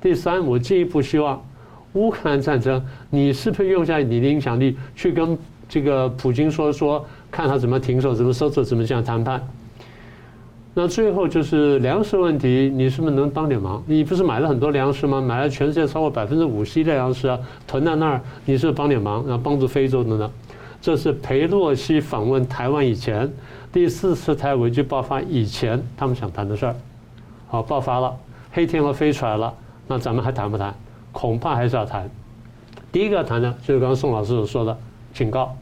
[SPEAKER 2] 第三，我进一步希望，乌克兰战争，你是不是用下你的影响力去跟这个普京说说，看他怎么停手，怎么收手，怎么这样谈判？那最后就是粮食问题，你是不是能帮点忙？你不是买了很多粮食吗？买了全世界超过百分之五十一的粮食啊，囤在那儿，你是不是帮点忙，然后帮助非洲的呢？这是裴洛西访问台湾以前，第四次台危机爆发以前，他们想谈的事儿。好，爆发了，黑天鹅飞出来了。那咱们还谈不谈？恐怕还是要谈。第一个要谈的，就是刚刚宋老师所说的警告。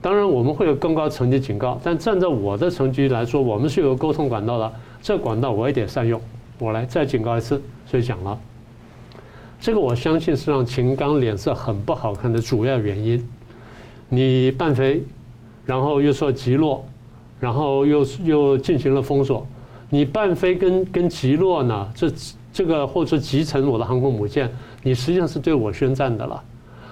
[SPEAKER 2] 当然，我们会有更高层级警告，但站在我的层级来说，我们是有沟通管道的。这管道我也得善用。我来再警告一次，所以讲了。这个我相信是让秦刚脸色很不好看的主要原因。你半飞，然后又说击落，然后又又进行了封锁。你半飞跟跟击落呢？这。这个或者说集成我的航空母舰，你实际上是对我宣战的了。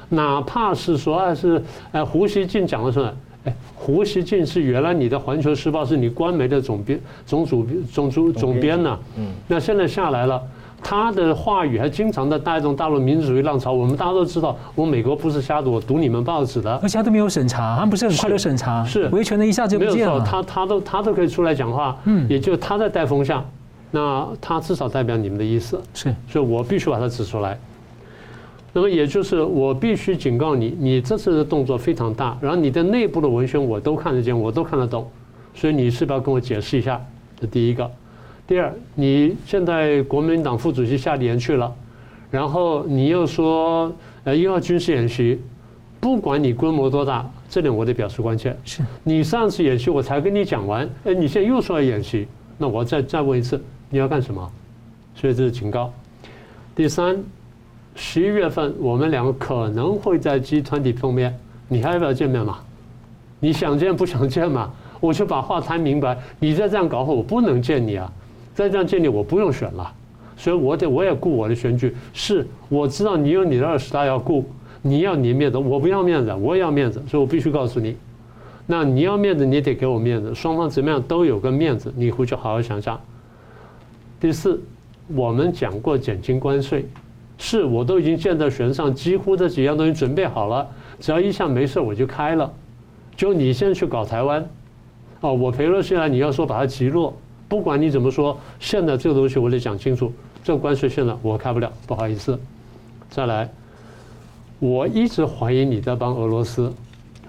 [SPEAKER 2] 哪怕是说啊是，哎胡锡进讲的什么？哎胡锡进是原来你的《环球时报》是你官媒的总编、总主、总主、总编呢。嗯。那现在下来了，他的话语还经常的带动大陆民主主义浪潮。我们大家都知道，我美国不是瞎读，我读你们报纸的。
[SPEAKER 1] 而且他都没有审查，他们不是很快的审查，
[SPEAKER 2] 是
[SPEAKER 1] 维权的一下就不见了。
[SPEAKER 2] 没有错，他他都他都可以出来讲话。嗯。也就他在带风向。那他至少代表你们的意思，
[SPEAKER 1] 是，
[SPEAKER 2] 所以我必须把它指出来。那么也就是我必须警告你，你这次的动作非常大，然后你的内部的文宣我都看得见，我都看得懂，所以你是不是要跟我解释一下？这第一个。第二，你现在国民党副主席夏立言去了，然后你又说呃又要军事演习，不管你规模多大，这点我得表示关切。
[SPEAKER 1] 是
[SPEAKER 2] 你上次演习我才跟你讲完，哎，你现在又说要演习，那我再再问一次。你要干什么？所以这是警告。第三，十一月份我们两个可能会在 G20 碰面，你还要不要见面嘛？你想见不想见嘛？我就把话谈明白。你再这样搞，我不能见你啊！再这样见你，我不用选了。所以我得我也顾我的选举。是，我知道你有你的二十大要顾，你要你面子，我不要面子，我也要面子，所以我必须告诉你。那你要面子，你得给我面子，双方怎么样都有个面子，你回去好好想想。第四，我们讲过减轻关税，是我都已经建在船上，几乎这几样东西准备好了，只要一下没事我就开了。就你现在去搞台湾，哦，我裴洛西来，你要说把它击落，不管你怎么说，现在这个东西我得讲清楚，这个关税现在我开不了，不好意思。再来，我一直怀疑你在帮俄罗斯，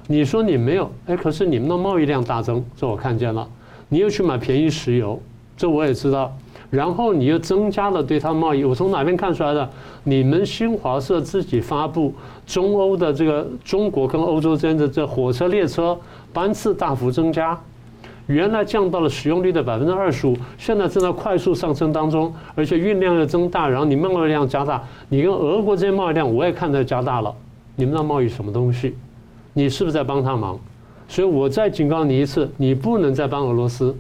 [SPEAKER 2] 你说你没有，哎，可是你们的贸易量大增，这我看见了，你又去买便宜石油，这我也知道。然后你又增加了对它贸易。我从哪边看出来的？你们新华社自己发布中欧的这个中国跟欧洲之间的这火车列车班次大幅增加，原来降到了使用率的百分之二十五，现在正在快速上升当中，而且运量又增大，然后你贸易量加大，你跟俄国这些贸易量我也看在加大了，你们那贸易什么东西？你是不是在帮他忙？所以我再警告你一次，你不能再帮俄罗斯。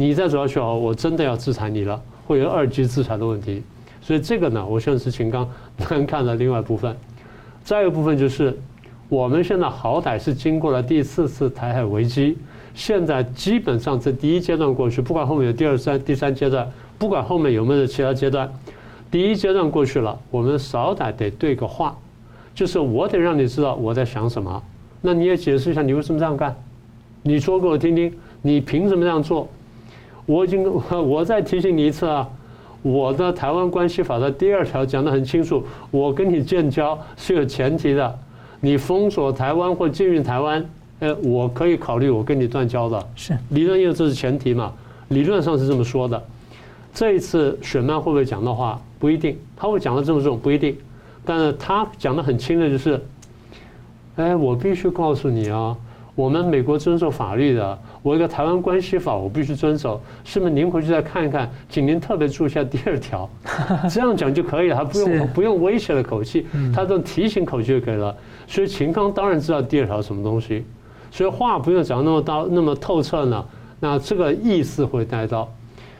[SPEAKER 2] 你再走下去哦，我真的要制裁你了，会有二级制裁的问题。所以这个呢，我现在是秦刚难看的另外一部分。再一个部分就是，我们现在好歹是经过了第四次台海危机，现在基本上这第一阶段过去，不管后面有第二三、第三阶段，不管后面有没有其他阶段，第一阶段过去了，我们少歹得对个话，就是我得让你知道我在想什么。那你也解释一下，你为什么这样干？你说给我听听，你凭什么这样做？我已经，我再提醒你一次啊！我的台湾关系法的第二条讲得很清楚，我跟你建交是有前提的。你封锁台湾或禁运台湾，呃，我可以考虑我跟你断交的。
[SPEAKER 1] 是
[SPEAKER 2] 理论，因为这是前提嘛，理论上是这么说的。这一次雪曼会不会讲的话不一定，他会讲的这么重不一定，但是他讲得很轻的就是，哎，我必须告诉你啊，我们美国遵守法律的。我一个台湾关系法，我必须遵守。是不是您回去再看一看，请您特别注意一下第二条，这样讲就可以了，还不用不用威胁的口气，他这种提醒口气就可以了。所以秦刚当然知道第二条什么东西，所以话不用讲那么到那么透彻呢。那这个意思会带到，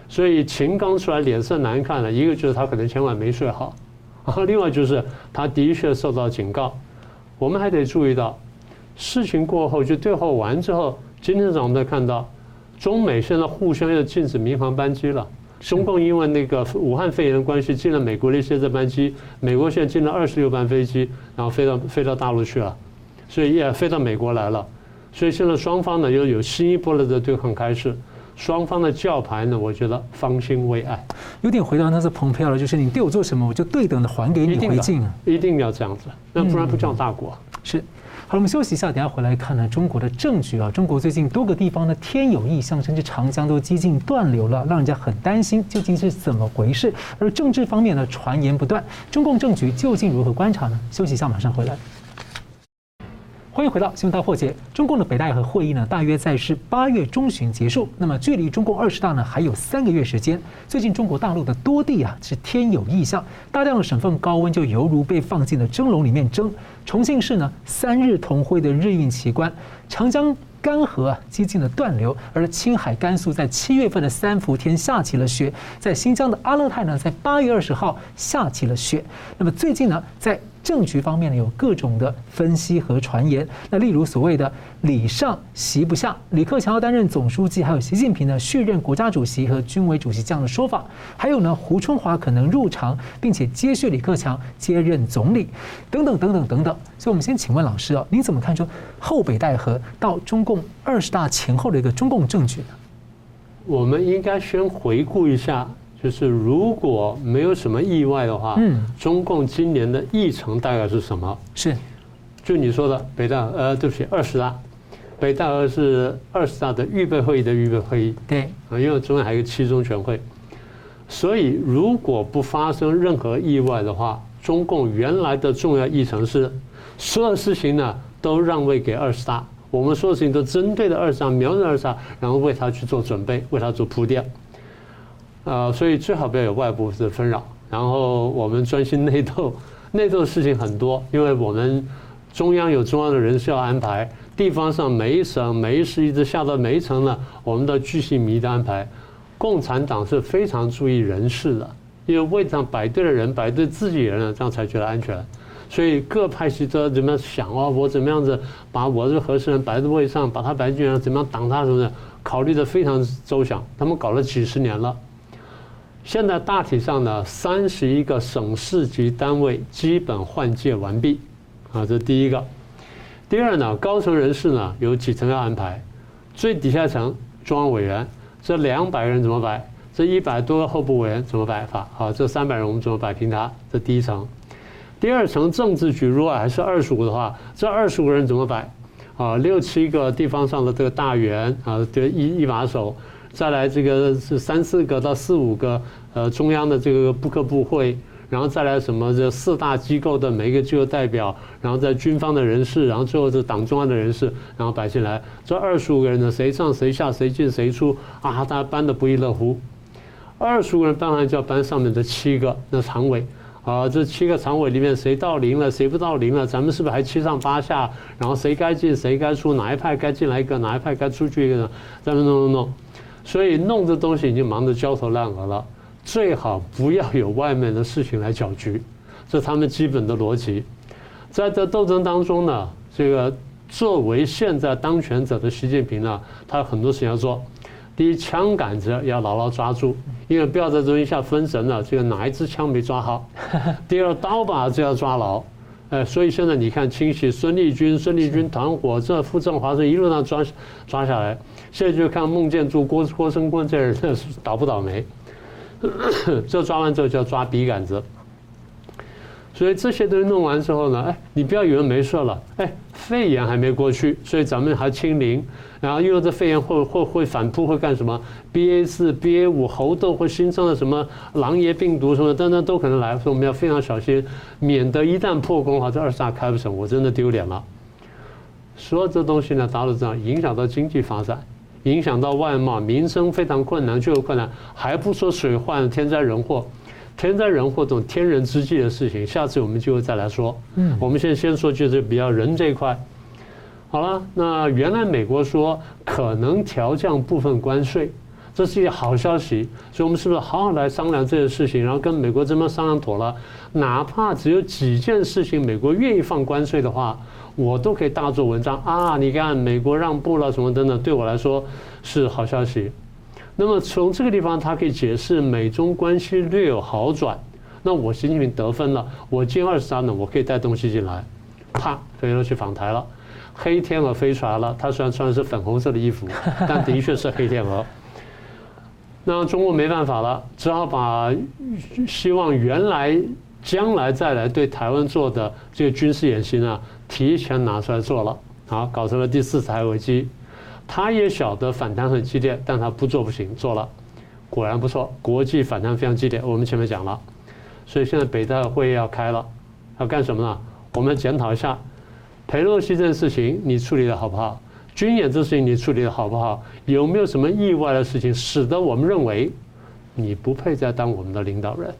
[SPEAKER 2] 所以秦刚出来脸色难看了，一个就是他可能前晚没睡好，然后另外就是他的确受到警告。我们还得注意到，事情过后就对话完之后。今天早上我们才看到，中美现在互相要禁止民航班机了。中共因为那个武汉肺炎的关系，进了美国的一些这班机。美国现在进了二十六班飞机，然后飞到飞到大陆去了，所以也飞到美国来了。所以现在双方呢又有新一波的这对抗开始。双方的叫牌呢，我觉得方兴未艾。
[SPEAKER 1] 有点回到那是蓬佩奥了，就是你对我做什么，我就对等的还给你回敬啊。
[SPEAKER 2] 一定要这样子，那不然不叫大国。
[SPEAKER 1] 是。好了，我们休息一下，等下回来看呢中国的政局啊。中国最近多个地方的天有异象，甚至长江都几近断流了，让人家很担心，究竟是怎么回事？而政治方面呢，传言不断，中共政局究竟如何观察呢？休息一下，马上回来。欢迎回到新闻大破解。中共的北戴河会议呢，大约在是八月中旬结束。那么距离中共二十大呢，还有三个月时间。最近中国大陆的多地啊，是天有异象，大量的省份高温就犹如被放进了蒸笼里面蒸。重庆市呢，三日同辉的日运奇观，长江干涸啊，几近的断流。而青海、甘肃在七月份的三伏天下起了雪，在新疆的阿勒泰呢，在八月二十号下起了雪。那么最近呢，在政局方面呢，有各种的分析和传言。那例如所谓的“礼上席不下”，李克强要担任总书记，还有习近平呢续任国家主席和军委主席这样的说法。还有呢，胡春华可能入常，并且接续李克强接任总理，等等等等等等。所以，我们先请问老师啊，您怎么看出后北戴河到中共二十大前后的一个中共政局呢？
[SPEAKER 2] 我们应该先回顾一下。就是如果没有什么意外的话，嗯，中共今年的议程大概是什么？
[SPEAKER 1] 是，
[SPEAKER 2] 就你说的北大，呃，对不起，二十大，北大河是二十大的预备会议的预备会议，
[SPEAKER 1] 对，
[SPEAKER 2] 啊，因为中间还有七中全会，所以如果不发生任何意外的话，中共原来的重要议程是所有事情呢都让位给二十大，我们所有事情都针对的二十大，瞄准二十大，然后为他去做准备，为他做铺垫。啊，所以最好不要有外部的纷扰，然后我们专心内斗。内斗的事情很多，因为我们中央有中央的人事要安排，地方上每一省每一市一直下到每一层呢，我们都巨细靡的安排。共产党是非常注意人事的，因为位置上摆对了人，摆对自己人了，这样才觉得安全。所以各派系都怎么样想啊？我怎么样子把我这合适人摆在位上，把他摆进来，怎么样挡他什么的，考虑的非常周详。他们搞了几十年了。现在大体上呢，三十一个省市级单位基本换届完毕，啊，这是第一个。第二呢，高层人士呢有几层要安排，最底下层中央委员，这两百人怎么摆？这一百多个候补委员怎么摆法？好，这三百人我们怎么摆平他？这第一层。第二层政治局如果还是二十五的话，这二十五个人怎么摆？啊，六七个地方上的这个大员啊，这一一把手。再来这个是三四个到四五个呃中央的这个部科部会。然后再来什么这四大机构的每一个机构代表，然后在军方的人士，然后最后是党中央的人士，然后摆进来，这二十五个人呢，谁上谁下，谁进谁出啊，大家搬得不亦乐乎。二十五个人当然就要搬上面的七个那常委啊，这七个常委里面谁到零了，谁不到零了，咱们是不是还七上八下？然后谁该进谁该出，哪一派该进来一个，哪一派该出去一个呢？咱们弄弄弄，所以弄这东西已经忙得焦头烂额了。最好不要有外面的事情来搅局，这是他们基本的逻辑。在这斗争当中呢，这个作为现在当权者的习近平呢，他有很多事情要做。第一，枪杆子要牢牢抓住，因为不要在这一下分神了，这个哪一支枪没抓好。第二，刀把子要抓牢，哎，所以现在你看，清洗孙立军、孙立军团伙，这傅政华这一路上抓抓下来，现在就看孟建柱、郭郭声琨这人 倒不倒霉。这抓完之后就要抓笔杆子，所以这些东西弄完之后呢，哎，你不要以为没事了，哎，肺炎还没过去，所以咱们还清零，然后又这肺炎会会会反扑会干什么？BA 四、BA 五猴痘会新增的什么狼爷病毒什么等等都可能来，所以我们要非常小心，免得一旦破功的话，这二十大开不成，我真的丢脸了。所有这东西呢，达到这样影响到经济发展。影响到外贸，民生非常困难，就有困难，还不说水患、天灾人祸，天灾人祸这种天人之际的事情，下次我们就会再来说。嗯，我们现在先说就是比较人这一块。好了，那原来美国说可能调降部分关税，这是一个好消息，所以我们是不是好好来商量这件事情，然后跟美国这边商量妥了，哪怕只有几件事情，美国愿意放关税的话。我都可以大做文章啊！你看，美国让步了什么等等，对我来说是好消息。那么从这个地方，它可以解释美中关系略有好转。那我习近平得分了，我进二十三呢，我可以带东西进来。啪，飞了去访台了，黑天鹅飞出来了。他虽然穿的是粉红色的衣服，但的确是黑天鹅。那中国没办法了，只好把希望原来将来再来对台湾做的这个军事演习呢。提前拿出来做了，好，搞成了第四次台危机。他也晓得反弹很激烈，但他不做不行，做了，果然不错，国际反弹非常激烈。我们前面讲了，所以现在北大会要开了，要干什么呢？我们检讨一下，裴洛西这件事情你处理的好不好？军演这事情你处理的好不好？有没有什么意外的事情，使得我们认为你不配再当我们的领导人？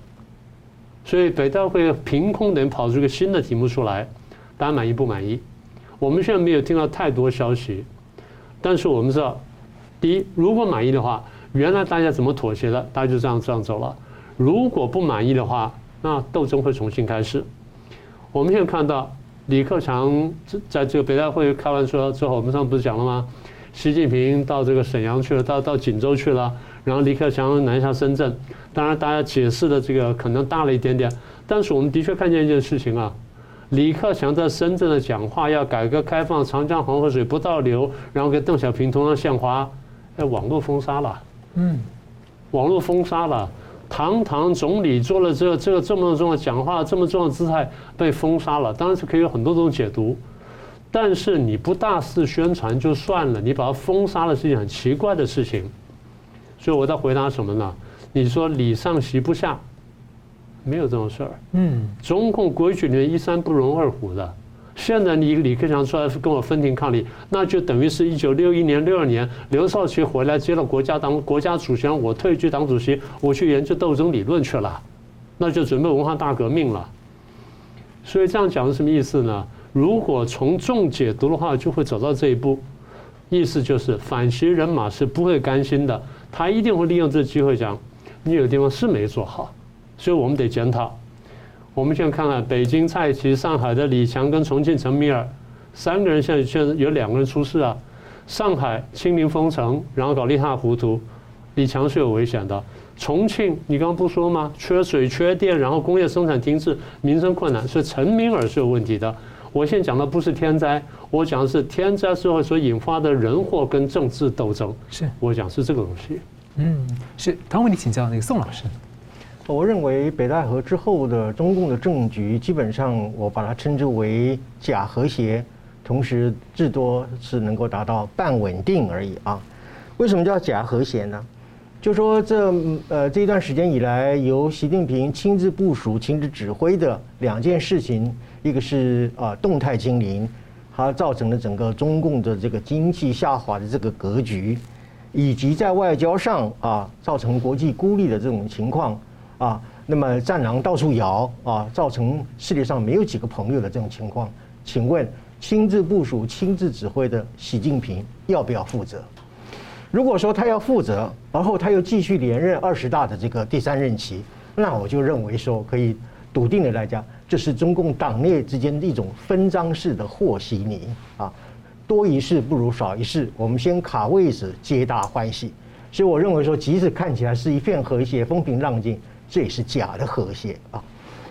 [SPEAKER 2] 所以北大会凭空能跑出一个新的题目出来。大家满意不满意？我们现在没有听到太多消息，但是我们知道，第一，如果满意的话，原来大家怎么妥协的，大家就这样这样走了；如果不满意的话，那斗争会重新开始。我们现在看到李克强在这个北大会开完说之后，我们上次不是讲了吗？习近平到这个沈阳去了，到到锦州去了，然后李克强南下深圳。当然，大家解释的这个可能大了一点点，但是我们的确看见一件事情啊。李克强在深圳的讲话要改革开放，长江黄河水不倒流，然后给邓小平同样献花，哎，网络封杀了，嗯，网络封杀了，堂堂总理做了这个、这个这么重要讲话，这么重要的姿态被封杀了，当然是可以有很多种解读，但是你不大肆宣传就算了，你把它封杀了是一件很奇怪的事情，所以我在回答什么呢？你说礼上席不下。没有这种事儿。嗯，中共规矩里面一山不容二虎的。现在你李克强出来跟我分庭抗礼，那就等于是一九六一年、六二年刘少奇回来接了国家党国家主席，我退居党主席，我去研究斗争理论去了，那就准备文化大革命了。所以这样讲是什么意思呢？如果从重解读的话，就会走到这一步，意思就是反习人马是不会甘心的，他一定会利用这个机会讲，你有的地方是没做好。所以我们得检讨。我们现在看看北京蔡奇、上海的李强跟重庆陈明尔三个人，现在现在有两个人出事啊。上海清零封城，然后搞一塌糊涂，李强是有危险的。重庆你刚刚不说吗？缺水、缺电，然后工业生产停滞，民生困难，所以陈明尔是有问题的。我现在讲的不是天灾，我讲的是天灾之后所引发的人祸跟政治斗争。是我讲是这个东西。
[SPEAKER 1] 嗯，是。唐问你请教那个宋老师。
[SPEAKER 3] 我认为北戴河之后的中共的政局，基本上我把它称之为假和谐，同时至多是能够达到半稳定而已啊。为什么叫假和谐呢？就说这呃这一段时间以来，由习近平亲自部署、亲自指挥的两件事情，一个是啊动态清零，它造成了整个中共的这个经济下滑的这个格局，以及在外交上啊造成国际孤立的这种情况啊，那么战狼到处摇啊，造成世界上没有几个朋友的这种情况，请问亲自部署、亲自指挥的习近平要不要负责？如果说他要负责，然后他又继续连任二十大的这个第三任期，那我就认为说可以笃定的来讲，这是中共党内之间的一种分赃式的和稀泥啊，多一事不如少一事，我们先卡位置，皆大欢喜。所以我认为说，即使看起来是一片和谐、风平浪静，这也是假的和谐啊。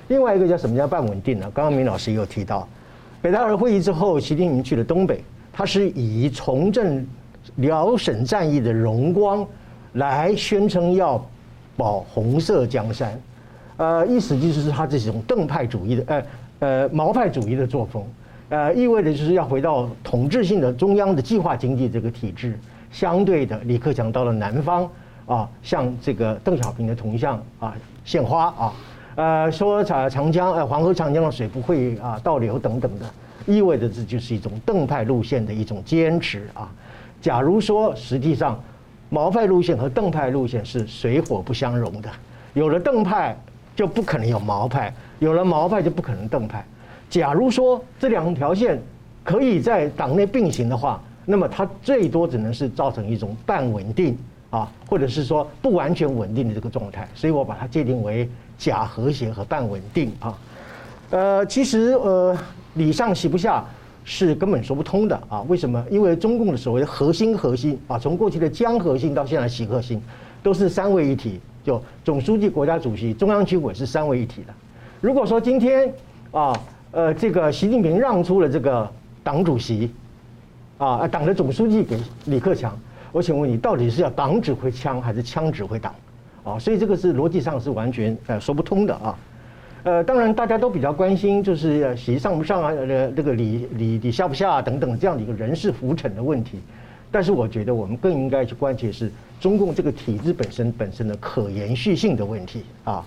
[SPEAKER 3] 另外一个叫什么叫半稳定呢？刚刚明老师也有提到，北戴河会议之后，习近平去了东北，他是以重振。辽沈战役的荣光，来宣称要保红色江山，呃，意思就是他这种邓派主义的，呃呃毛派主义的作风，呃，意味着就是要回到统治性的中央的计划经济这个体制。相对的，李克强到了南方啊，向这个邓小平的铜像啊献花啊，呃，说长长江呃黄河长江的水不会啊倒流等等的，意味着这就是一种邓派路线的一种坚持啊。假如说，实际上，毛派路线和邓派路线是水火不相容的。有了邓派，就不可能有毛派；有了毛派，就不可能邓派。假如说这两条线可以在党内并行的话，那么它最多只能是造成一种半稳定啊，或者是说不完全稳定的这个状态。所以我把它界定为假和谐和半稳定啊。呃，其实呃，礼上习不下。是根本说不通的啊！为什么？因为中共的所谓的核心核心啊，从过去的江核心到现在习核心，都是三位一体，就总书记、国家主席、中央军委是三位一体的。如果说今天啊，呃，这个习近平让出了这个党主席，啊，党的总书记给李克强，我请问你，到底是要党指挥枪还是枪指挥党？啊，所以这个是逻辑上是完全呃说不通的啊。呃，当然大家都比较关心，就是习上不上啊，呃，这个李李李下不下等等这样的一个人事浮沉的问题。但是我觉得我们更应该去关切是中共这个体制本身本身的可延续性的问题啊。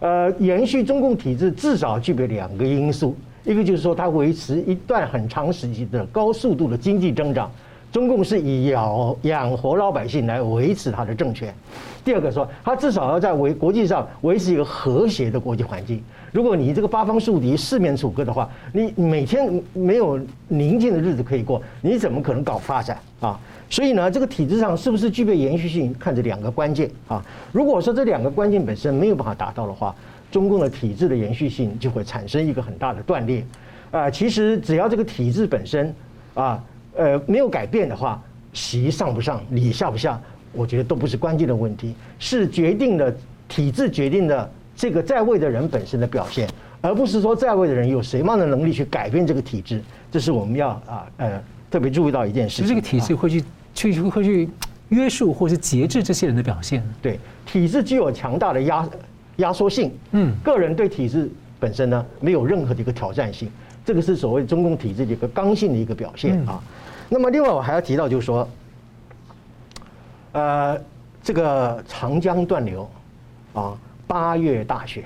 [SPEAKER 3] 呃，延续中共体制至少具备两个因素，一个就是说它维持一段很长时期的高速度的经济增长。中共是以养养活老百姓来维持他的政权。第二个说，他至少要在维国际上维持一个和谐的国际环境。如果你这个八方树敌、四面楚歌的话，你每天没有宁静的日子可以过，你怎么可能搞发展啊？所以呢，这个体制上是不是具备延续性，看这两个关键啊。如果说这两个关键本身没有办法达到的话，中共的体制的延续性就会产生一个很大的断裂。啊，其实只要这个体制本身啊。呃，没有改变的话，习上不上，礼下不下，我觉得都不是关键的问题，是决定了体制决定了这个在位的人本身的表现，而不是说在位的人有什么样的能力去改变这个体制，这是我们要啊呃特别注意到一件事情。
[SPEAKER 1] 这个体制会去去会去约束或是节制这些人的表现。
[SPEAKER 3] 对，体制具有强大的压压缩性，嗯，个人对体制本身呢没有任何的一个挑战性，这个是所谓中共体制的一个刚性的一个表现啊。那么，另外我还要提到，就是说，呃，这个长江断流，啊，八月大雪，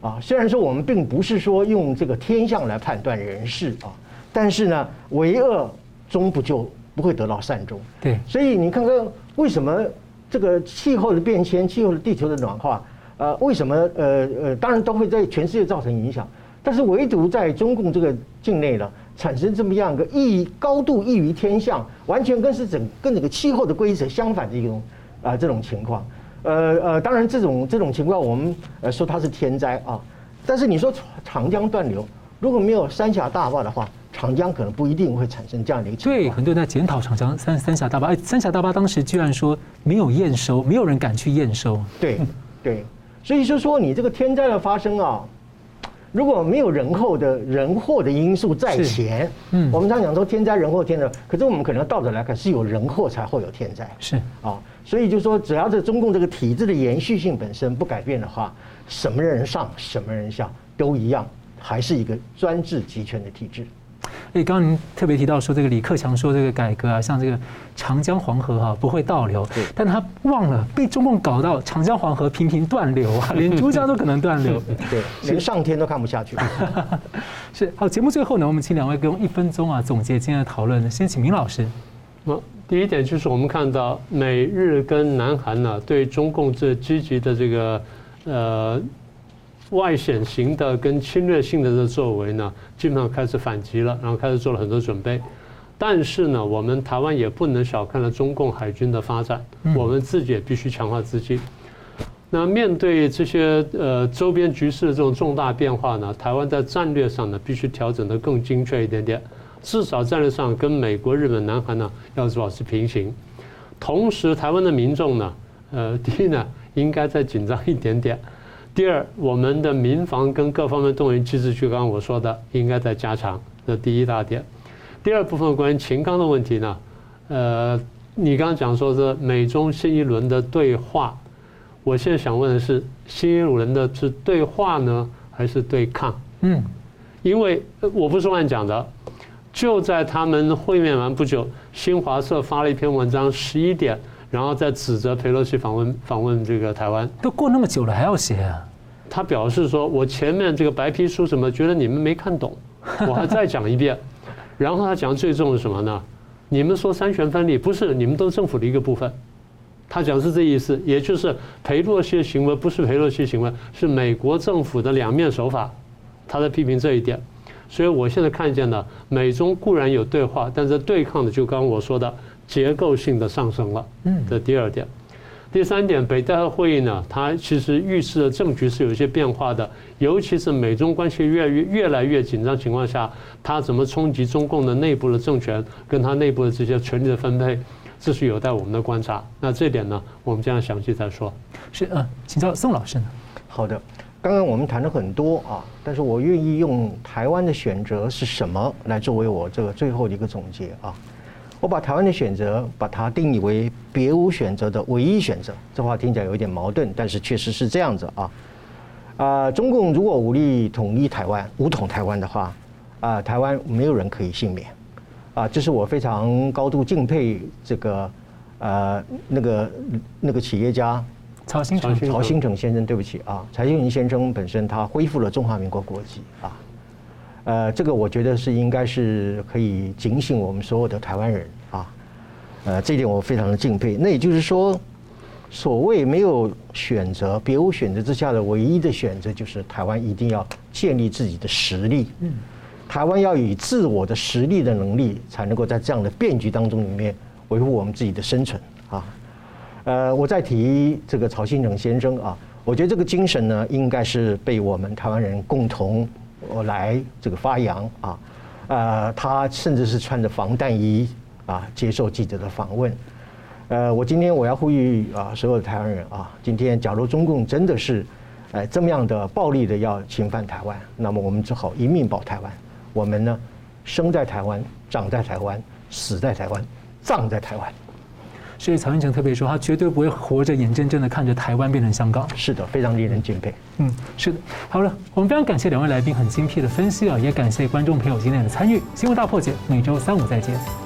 [SPEAKER 3] 啊，虽然说我们并不是说用这个天象来判断人事啊，但是呢，为恶终不就不会得到善终。
[SPEAKER 1] 对，
[SPEAKER 3] 所以你看看为什么这个气候的变迁、气候的地球的暖化，呃，为什么呃呃，当然都会在全世界造成影响，但是唯独在中共这个境内呢？产生这么样一个异高度异于天象，完全跟是整跟整个气候的规则相反的一种啊、呃、这种情况，呃呃，当然这种这种情况我们呃说它是天灾啊，但是你说长江断流，如果没有三峡大坝的话，长江可能不一定会产生这样的一个情况。
[SPEAKER 1] 对，很多人在检讨长江三三峡大坝，哎，三峡大坝当时居然说没有验收，没有人敢去验收。
[SPEAKER 3] 对对，所以就说你这个天灾的发生啊。如果没有人祸的人祸的因素在前，嗯，我们常讲说天灾人祸天灾，可是我们可能倒着来看，是有人祸才会有天灾，
[SPEAKER 1] 是。
[SPEAKER 3] 啊，所以就说只要这中共这个体制的延续性本身不改变的话，什么人上什么人下都一样，还是一个专制集权的体制。
[SPEAKER 1] 哎，刚刚您特别提到说，这个李克强说这个改革啊，像这个长江黄河哈、啊、不会倒流，
[SPEAKER 3] 对
[SPEAKER 1] 但他忘了被中共搞到长江黄河频频断流啊，连珠江都可能断流，
[SPEAKER 3] 对，连上天都看不下去。
[SPEAKER 1] 是好，节目最后呢，我们请两位给我们一分钟啊总结今天的讨论。先请明老师。
[SPEAKER 2] 那第一点就是我们看到美日跟南韩呢，对中共这积极的这个呃。外显型的跟侵略性的这作为呢，基本上开始反击了，然后开始做了很多准备。但是呢，我们台湾也不能小看了中共海军的发展，我们自己也必须强化自己。那面对这些呃周边局势的这种重大变化呢，台湾在战略上呢必须调整得更精确一点点，至少战略上跟美国、日本、南韩呢要保持平行。同时，台湾的民众呢，呃，第一呢应该再紧张一点点。第二，我们的民防跟各方面动员机制，就刚刚我说的，应该在加强。这第一大点。第二部分关于秦刚的问题呢，呃，你刚刚讲说是美中新一轮的对话，我现在想问的是，新一轮的是对话呢，还是对抗？嗯，因为我不是乱讲的，就在他们会面完不久，新华社发了一篇文章，十一点。然后再指责佩洛西访问访问这个台湾，
[SPEAKER 1] 都过那么久了还要写啊？
[SPEAKER 2] 他表示说：“我前面这个白皮书什么，觉得你们没看懂，我还再讲一遍。”然后他讲最重的是什么呢？你们说三权分立不是你们都政府的一个部分。他讲是这意思，也就是裴洛西的行为不是裴洛西行为，是美国政府的两面手法。他在批评这一点。所以我现在看见呢，美中固然有对话，但是对抗的就刚刚我说的。结构性的上升了，嗯，这第二点。第三点，北戴河会议呢，它其实预示的政局是有一些变化的，尤其是美中关系越越越来越紧张情况下，它怎么冲击中共的内部的政权，跟它内部的这些权力的分配，这是有待我们的观察。那这点呢，我们将来详细再说。
[SPEAKER 1] 是，嗯，请教宋老师呢。
[SPEAKER 3] 好的，刚刚我们谈了很多啊，但是我愿意用台湾的选择是什么来作为我这个最后的一个总结啊。我把台湾的选择，把它定义为别无选择的唯一选择。这话听起来有点矛盾，但是确实是这样子啊。啊，中共如果武力统一台湾、武统台湾的话，啊，台湾没有人可以幸免。啊，这是我非常高度敬佩这个，呃，那个那个企业家
[SPEAKER 1] 曹兴成
[SPEAKER 3] 曹新成先生。对不起啊，曹兴诚先生本身他恢复了中华民国国籍啊。呃，这个我觉得是应该是可以警醒我们所有的台湾人啊，呃，这一点我非常的敬佩。那也就是说，所谓没有选择、别无选择之下的唯一的选择，就是台湾一定要建立自己的实力。嗯，台湾要以自我的实力的能力，才能够在这样的变局当中里面维护我们自己的生存啊。呃，我再提这个曹新成先生啊，我觉得这个精神呢，应该是被我们台湾人共同。来这个发扬啊，呃，他甚至是穿着防弹衣啊接受记者的访问。呃，我今天我要呼吁啊，所有的台湾人啊，今天假如中共真的是哎这么样的暴力的要侵犯台湾，那么我们只好一命保台湾。我们呢，生在台湾，长在台湾，死在台湾，葬在台湾。
[SPEAKER 1] 所以曹兴诚特别说，他绝对不会活着眼睁睁的看着台湾变成香港。
[SPEAKER 3] 是的，非常令人敬佩。
[SPEAKER 1] 嗯，是的。好了，我们非常感谢两位来宾很精辟的分析啊，也感谢观众朋友今天的参与。新闻大破解，每周三五再见。